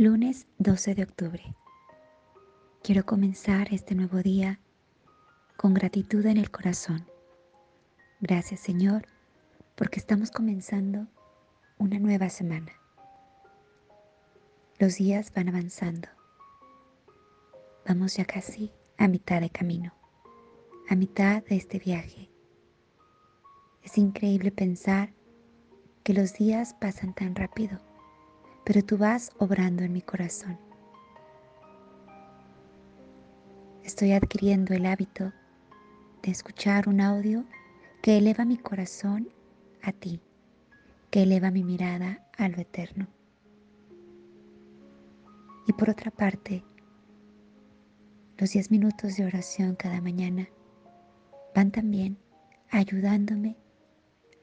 Lunes 12 de octubre. Quiero comenzar este nuevo día con gratitud en el corazón. Gracias Señor porque estamos comenzando una nueva semana. Los días van avanzando. Vamos ya casi a mitad de camino, a mitad de este viaje. Es increíble pensar que los días pasan tan rápido pero tú vas obrando en mi corazón. Estoy adquiriendo el hábito de escuchar un audio que eleva mi corazón a ti, que eleva mi mirada a lo eterno. Y por otra parte, los 10 minutos de oración cada mañana van también ayudándome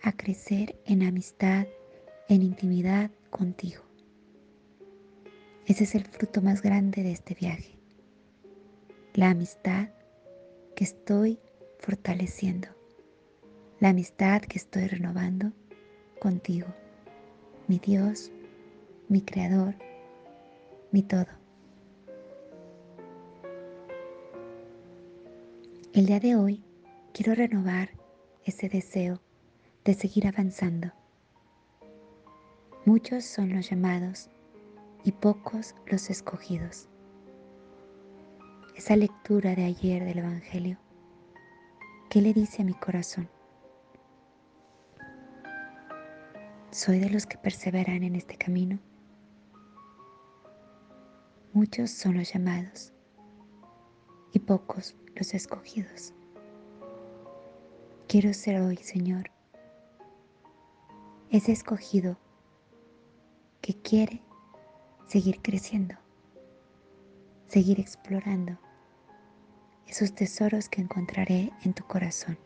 a crecer en amistad, en intimidad contigo. Ese es el fruto más grande de este viaje. La amistad que estoy fortaleciendo. La amistad que estoy renovando contigo. Mi Dios, mi Creador, mi todo. El día de hoy quiero renovar ese deseo de seguir avanzando. Muchos son los llamados y pocos los escogidos. Esa lectura de ayer del Evangelio, ¿qué le dice a mi corazón? ¿Soy de los que perseveran en este camino? Muchos son los llamados y pocos los escogidos. Quiero ser hoy, Señor, ese escogido que quiere seguir creciendo, seguir explorando esos tesoros que encontraré en tu corazón.